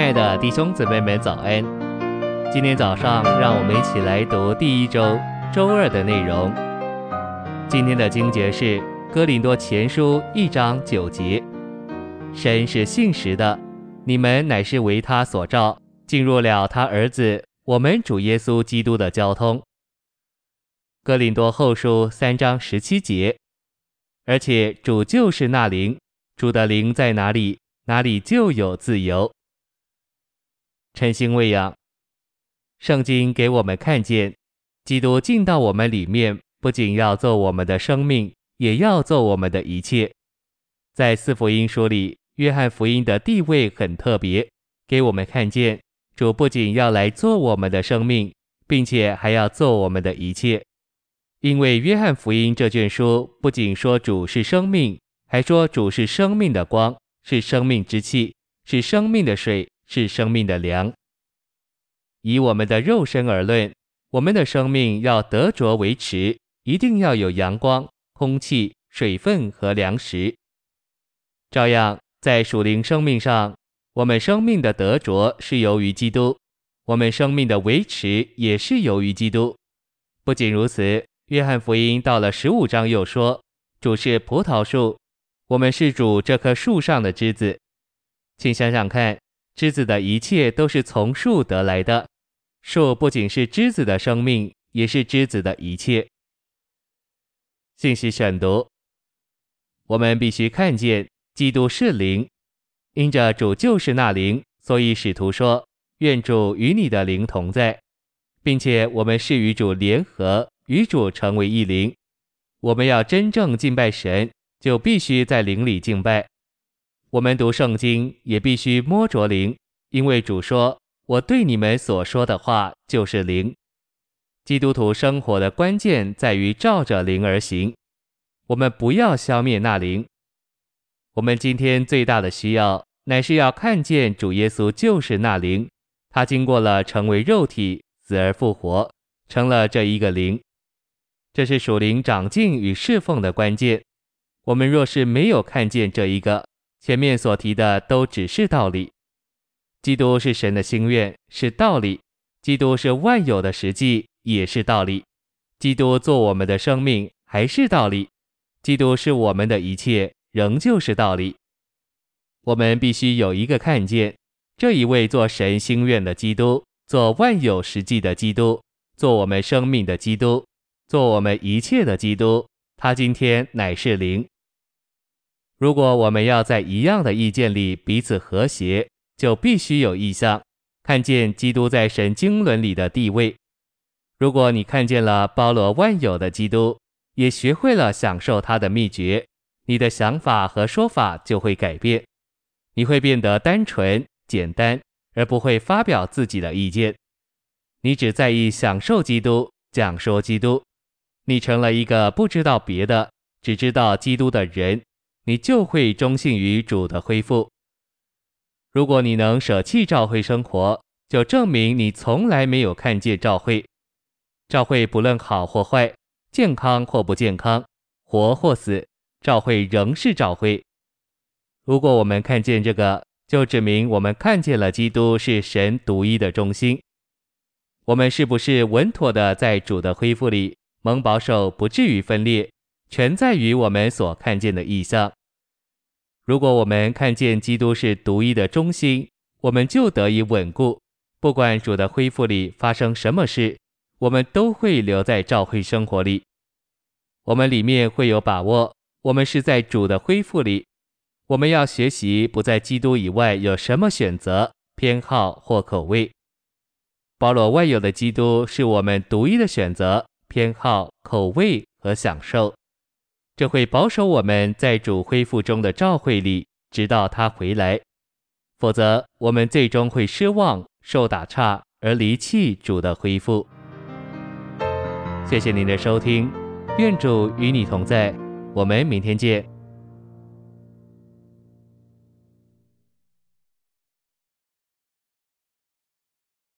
亲爱的弟兄姊妹们，早安！今天早上，让我们一起来读第一周周二的内容。今天的经节是《哥林多前书》一章九节：“神是信实的，你们乃是为他所召，进入了他儿子我们主耶稣基督的交通。”《哥林多后书》三章十七节：“而且主就是那灵，主的灵在哪里？”哪里就有自由。晨星喂养，圣经给我们看见，基督进到我们里面，不仅要做我们的生命，也要做我们的一切。在四福音书里，约翰福音的地位很特别，给我们看见主不仅要来做我们的生命，并且还要做我们的一切。因为约翰福音这卷书不仅说主是生命，还说主是生命的光。是生命之气，是生命的水，是生命的粮。以我们的肉身而论，我们的生命要得着维持，一定要有阳光、空气、水分和粮食。照样，在属灵生命上，我们生命的得着是由于基督，我们生命的维持也是由于基督。不仅如此，约翰福音到了十五章又说：“主是葡萄树。”我们是主这棵树上的枝子，请想想看，枝子的一切都是从树得来的。树不仅是枝子的生命，也是枝子的一切。信息选读：我们必须看见基督是灵，因着主就是那灵，所以使徒说：“愿主与你的灵同在。”并且我们是与主联合，与主成为一灵。我们要真正敬拜神。就必须在灵里敬拜。我们读圣经也必须摸着灵，因为主说：“我对你们所说的话就是灵。”基督徒生活的关键在于照着灵而行。我们不要消灭那灵。我们今天最大的需要，乃是要看见主耶稣就是那灵，他经过了成为肉体、死而复活，成了这一个灵。这是属灵长进与侍奉的关键。我们若是没有看见这一个，前面所提的都只是道理。基督是神的心愿，是道理；基督是万有的实际，也是道理；基督做我们的生命，还是道理；基督是我们的一切，仍旧是道理。我们必须有一个看见，这一位做神心愿的基督，做万有实际的基督，做我们生命的基督，做我们一切的基督，他今天乃是灵。如果我们要在一样的意见里彼此和谐，就必须有意向，看见基督在神经纶里的地位。如果你看见了包罗万有的基督，也学会了享受他的秘诀，你的想法和说法就会改变，你会变得单纯简单，而不会发表自己的意见。你只在意享受基督，讲说基督。你成了一个不知道别的，只知道基督的人。你就会忠信于主的恢复。如果你能舍弃教会生活，就证明你从来没有看见教会。教会不论好或坏，健康或不健康，活或死，教会仍是教会。如果我们看见这个，就指明我们看见了基督是神独一的中心。我们是不是稳妥的在主的恢复里蒙保守，不至于分裂？全在于我们所看见的意象。如果我们看见基督是独一的中心，我们就得以稳固。不管主的恢复里发生什么事，我们都会留在教会生活里。我们里面会有把握，我们是在主的恢复里。我们要学习不在基督以外有什么选择、偏好或口味。包罗万有的基督是我们独一的选择、偏好、口味和享受。这会保守我们在主恢复中的召会里，直到他回来。否则，我们最终会失望、受打岔而离弃主的恢复。谢谢您的收听，愿主与你同在，我们明天见。